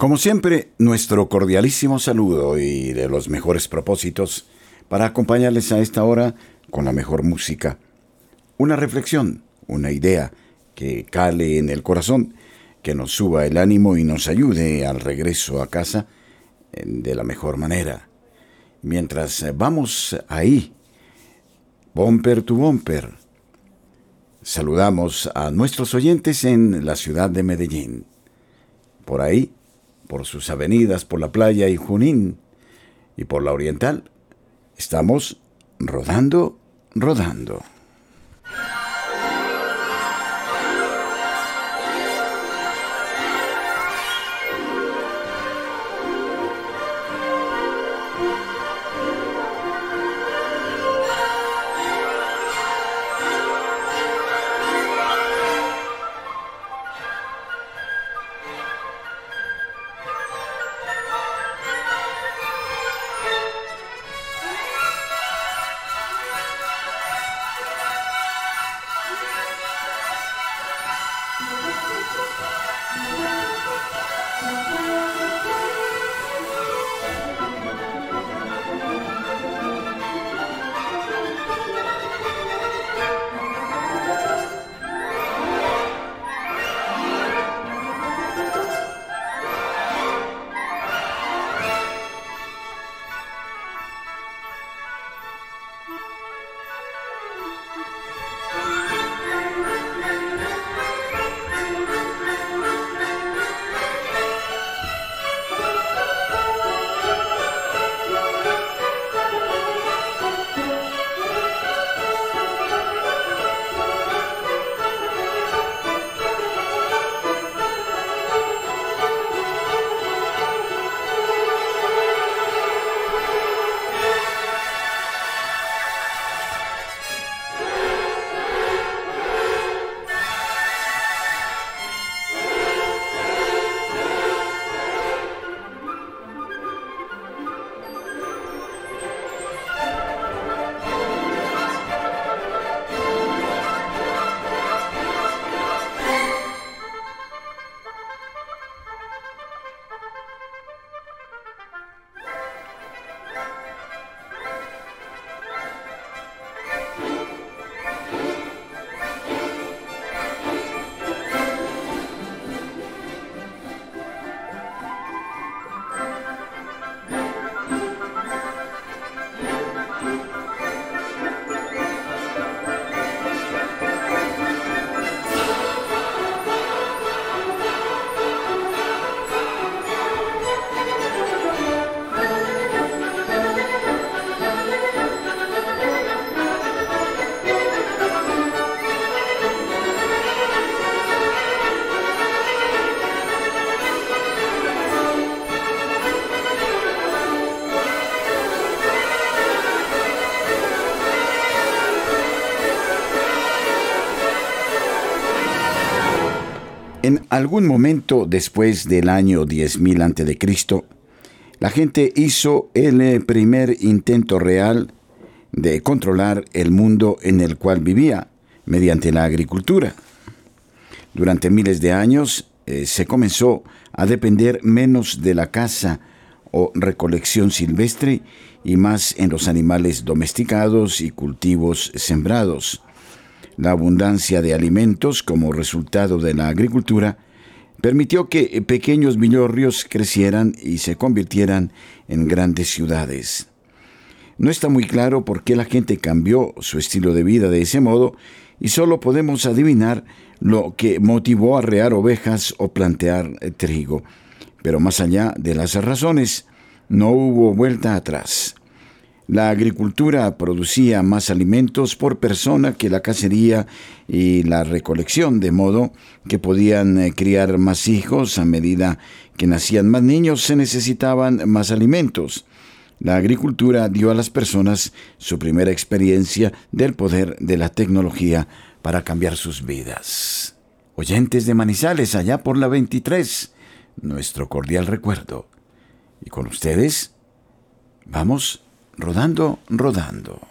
Como siempre, nuestro cordialísimo saludo y de los mejores propósitos para acompañarles a esta hora con la mejor música. Una reflexión, una idea que cale en el corazón, que nos suba el ánimo y nos ayude al regreso a casa de la mejor manera. Mientras vamos ahí, bumper to bumper, saludamos a nuestros oyentes en la ciudad de Medellín. Por ahí por sus avenidas, por la playa y Junín y por la oriental. Estamos rodando, rodando. Algún momento después del año 10.000 a.C., la gente hizo el eh, primer intento real de controlar el mundo en el cual vivía mediante la agricultura. Durante miles de años eh, se comenzó a depender menos de la caza o recolección silvestre y más en los animales domesticados y cultivos sembrados. La abundancia de alimentos como resultado de la agricultura permitió que pequeños villorrios crecieran y se convirtieran en grandes ciudades. No está muy claro por qué la gente cambió su estilo de vida de ese modo y solo podemos adivinar lo que motivó a rear ovejas o plantear trigo. Pero más allá de las razones, no hubo vuelta atrás. La agricultura producía más alimentos por persona que la cacería y la recolección, de modo que podían eh, criar más hijos a medida que nacían más niños, se necesitaban más alimentos. La agricultura dio a las personas su primera experiencia del poder de la tecnología para cambiar sus vidas. Oyentes de Manizales, allá por la 23, nuestro cordial recuerdo. Y con ustedes, vamos rodando, rodando.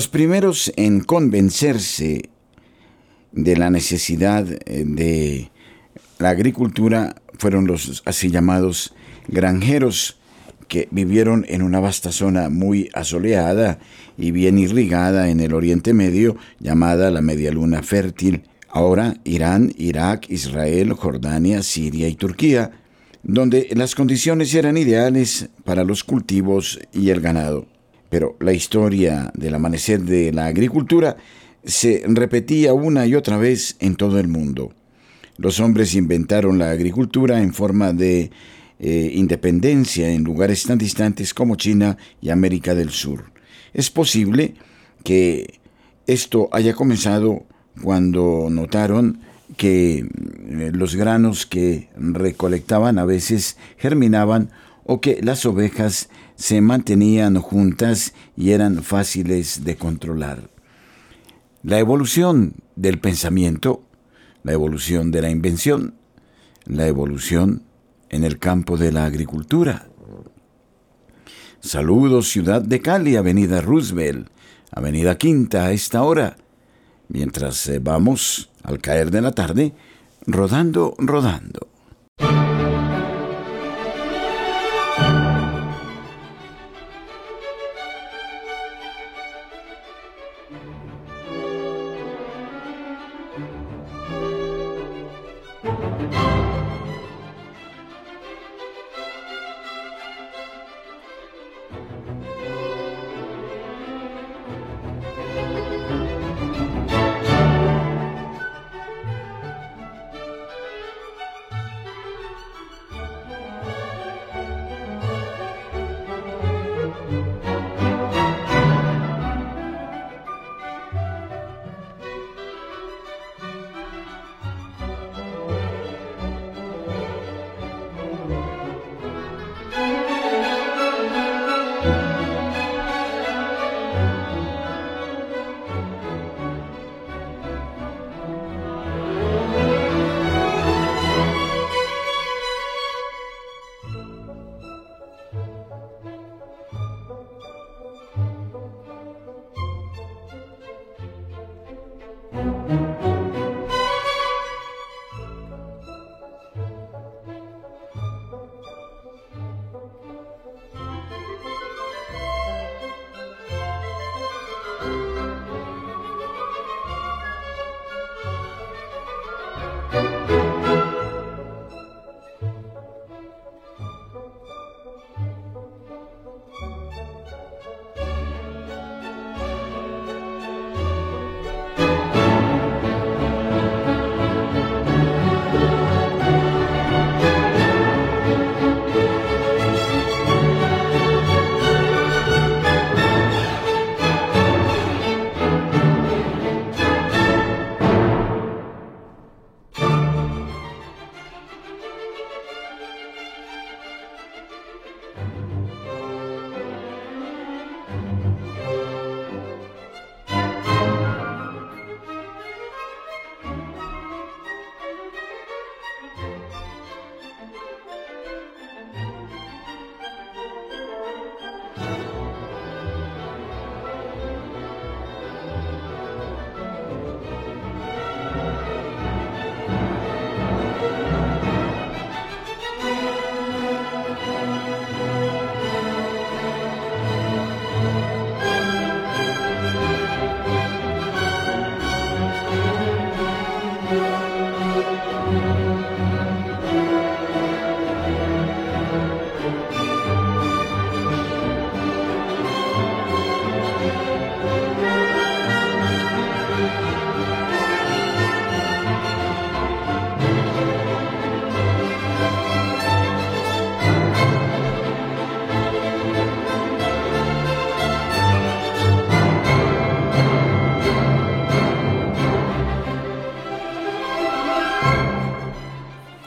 Los primeros en convencerse de la necesidad eh, de la agricultura fueron los así llamados granjeros que vivieron en una vasta zona muy asoleada y bien irrigada en el Oriente Medio, llamada la Media Luna Fértil, ahora Irán, Irak, Israel, Jordania, Siria y Turquía, donde las condiciones eran ideales para los cultivos y el ganado. Pero la historia del amanecer de la agricultura se repetía una y otra vez en todo el mundo. Los hombres inventaron la agricultura en forma de eh, independencia en lugares tan distantes como China y América del Sur. Es posible que esto haya comenzado cuando notaron que eh, los granos que recolectaban a veces germinaban o que las ovejas se mantenían juntas y eran fáciles de controlar. La evolución del pensamiento, la evolución de la invención, la evolución en el campo de la agricultura. Saludos Ciudad de Cali, Avenida Roosevelt, Avenida Quinta a esta hora, mientras eh, vamos, al caer de la tarde, rodando, rodando.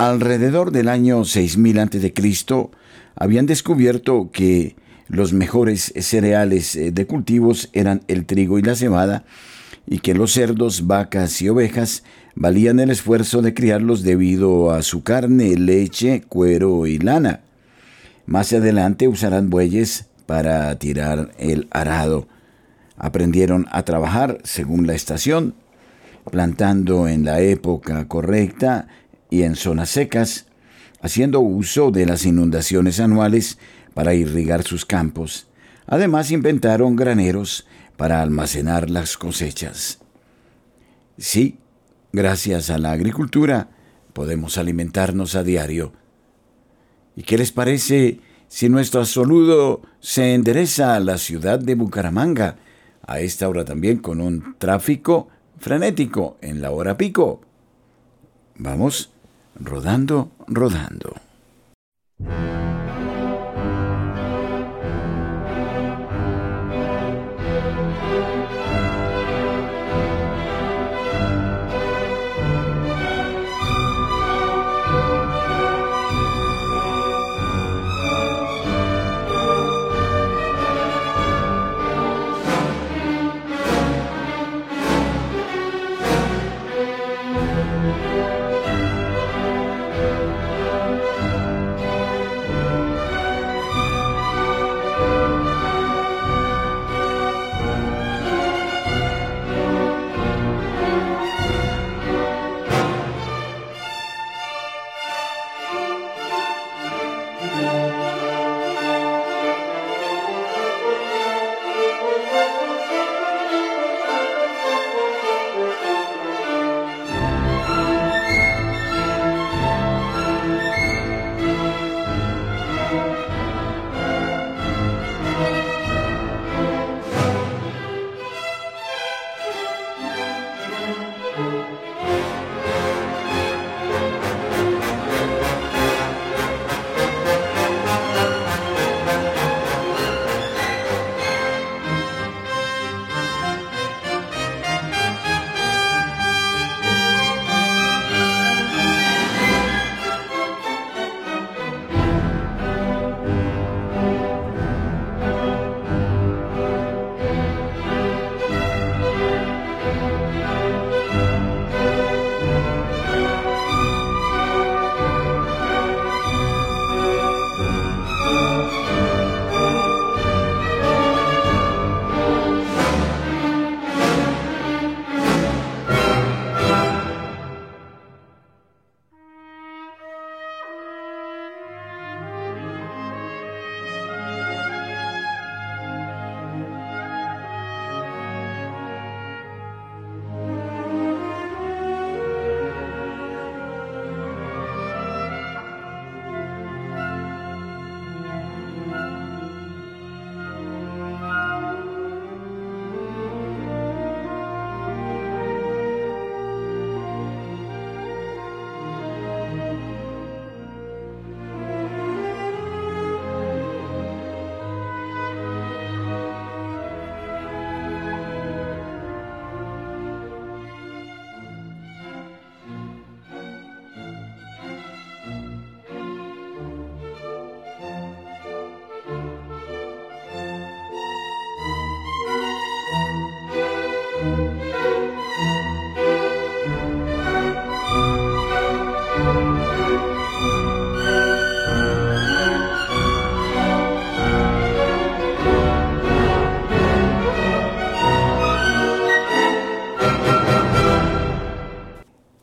Alrededor del año 6000 a.C., habían descubierto que los mejores cereales eh, de cultivos eran el trigo y la cebada, y que los cerdos, vacas y ovejas valían el esfuerzo de criarlos debido a su carne, leche, cuero y lana. Más adelante usarán bueyes para tirar el arado. aprendieron a trabajar según la estación, plantando en la época correcta y en zonas secas, haciendo uso de las inundaciones anuales para irrigar sus campos. Además inventaron graneros para almacenar las cosechas. Sí, gracias a la agricultura podemos alimentarnos a diario. ¿Y qué les parece si nuestro saludo se endereza a la ciudad de Bucaramanga, a esta hora también con un tráfico frenético en la hora pico? Vamos rodando, rodando.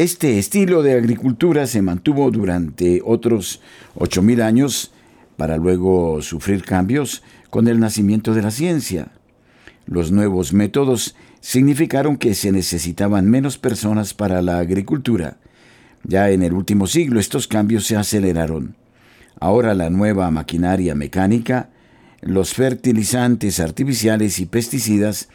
Este estilo de agricultura se mantuvo durante otros 8.000 años para luego sufrir cambios con el nacimiento de la ciencia. Los nuevos métodos significaron que se necesitaban menos personas para la agricultura. Ya en el último siglo estos cambios se aceleraron. Ahora la nueva maquinaria mecánica, los fertilizantes artificiales y pesticidas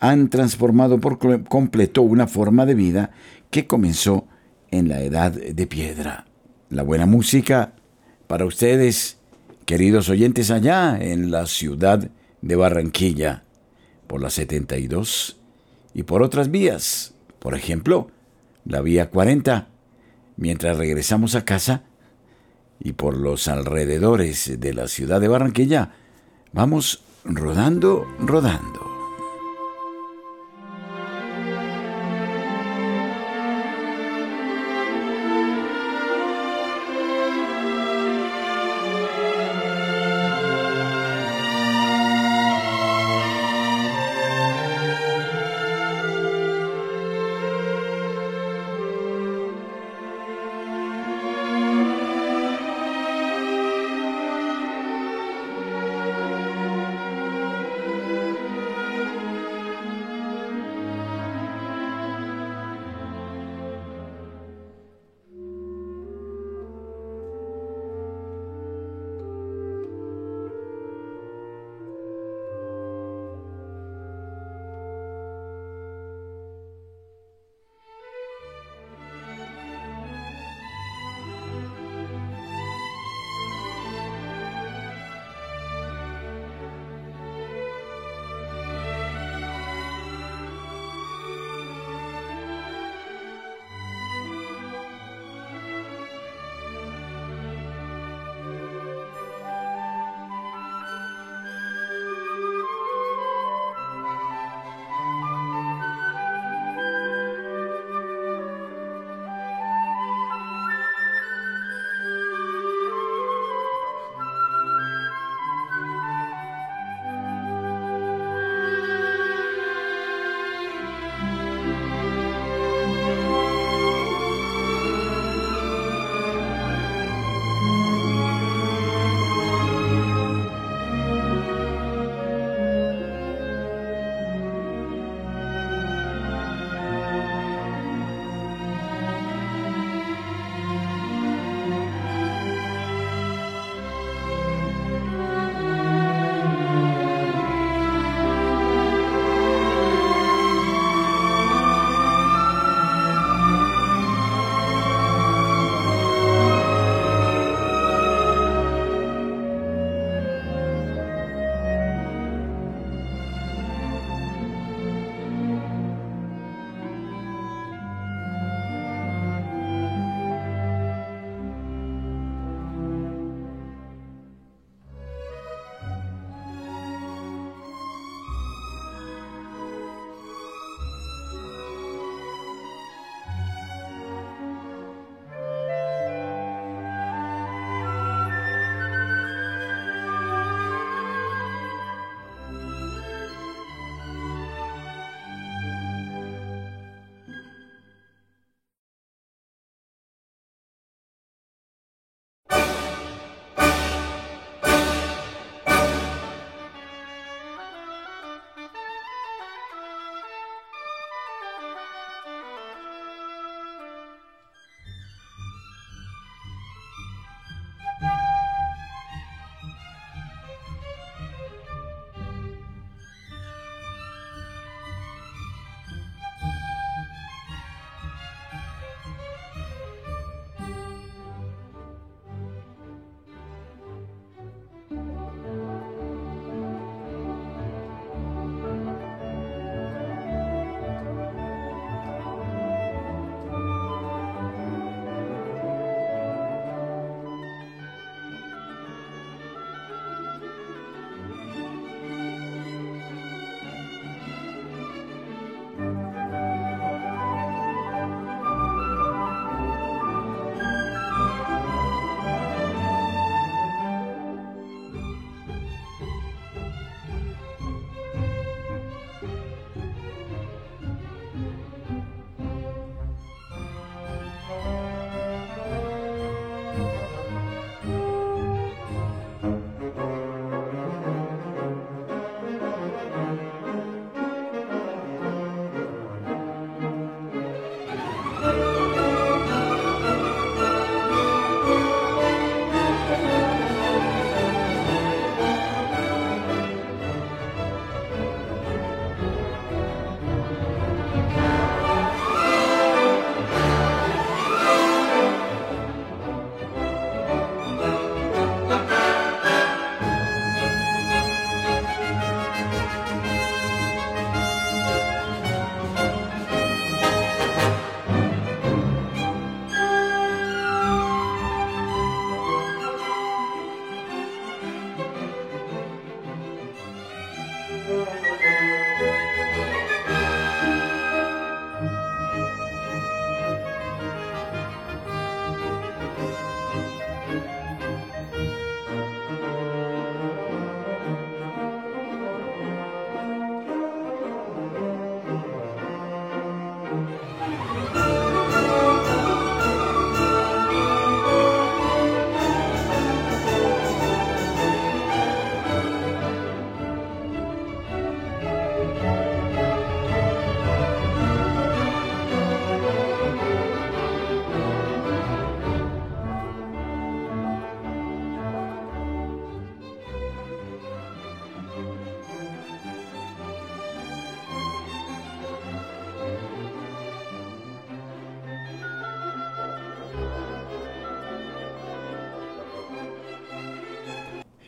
han transformado por completo una forma de vida que comenzó en la edad de piedra. La buena música para ustedes, queridos oyentes allá en la ciudad de Barranquilla, por la 72 y por otras vías, por ejemplo, la vía 40, mientras regresamos a casa y por los alrededores de la ciudad de Barranquilla, vamos rodando, rodando.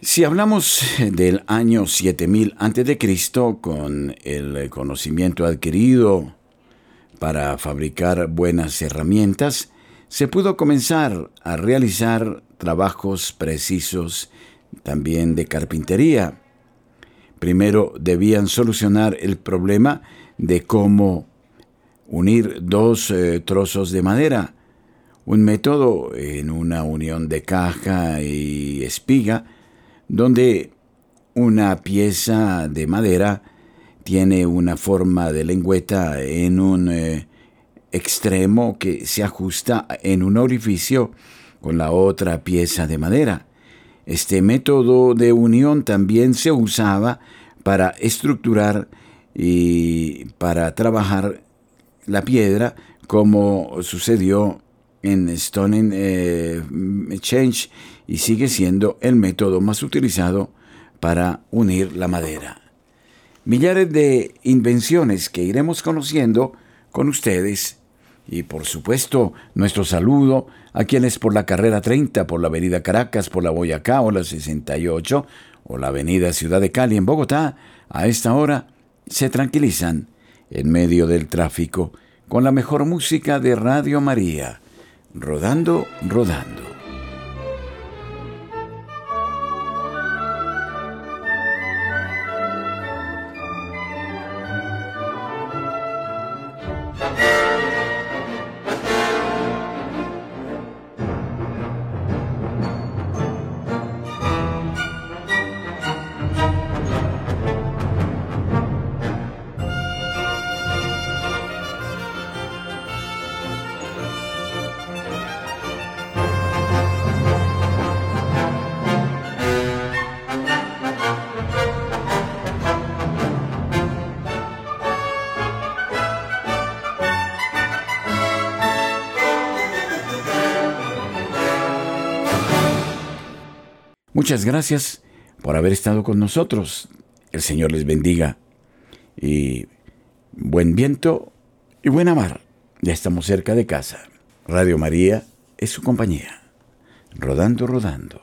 Si hablamos del año 7000 a.C., con el conocimiento adquirido para fabricar buenas herramientas, se pudo comenzar a realizar trabajos precisos también de carpintería. Primero debían solucionar el problema de cómo unir dos eh, trozos de madera, un método en una unión de caja y espiga, donde una pieza de madera tiene una forma de lengüeta en un eh, extremo que se ajusta en un orificio con la otra pieza de madera. Este método de unión también se usaba para estructurar y para trabajar la piedra como sucedió en Stone eh, Change y sigue siendo el método más utilizado para unir la madera. Millares de invenciones que iremos conociendo con ustedes y por supuesto nuestro saludo a quienes por la carrera 30, por la avenida Caracas, por la Boyacá o la 68 o la avenida Ciudad de Cali en Bogotá, a esta hora se tranquilizan en medio del tráfico con la mejor música de Radio María rodando, rodando. Muchas gracias por haber estado con nosotros. El Señor les bendiga. Y buen viento y buena mar. Ya estamos cerca de casa. Radio María es su compañía. Rodando, rodando.